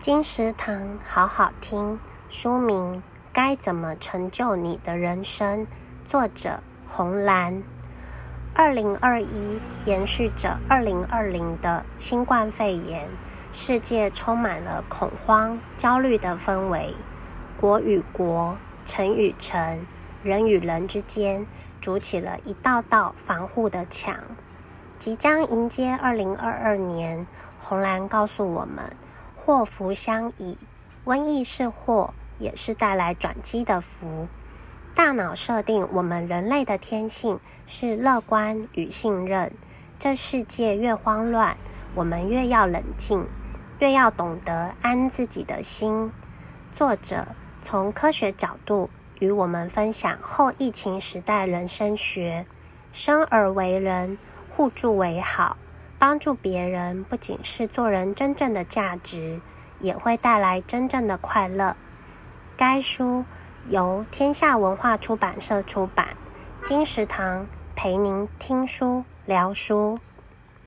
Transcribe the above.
金石堂好好听，书名《该怎么成就你的人生》，作者红蓝。二零二一延续着二零二零的新冠肺炎，世界充满了恐慌、焦虑的氛围，国与国、城与城、人与人之间筑起了一道道防护的墙。即将迎接二零二二年，红蓝告诉我们。祸福相倚，瘟疫是祸，也是带来转机的福。大脑设定我们人类的天性是乐观与信任。这世界越慌乱，我们越要冷静，越要懂得安自己的心。作者从科学角度与我们分享后疫情时代人生学：生而为人，互助为好。帮助别人不仅是做人真正的价值，也会带来真正的快乐。该书由天下文化出版社出版。金石堂陪您听书聊书。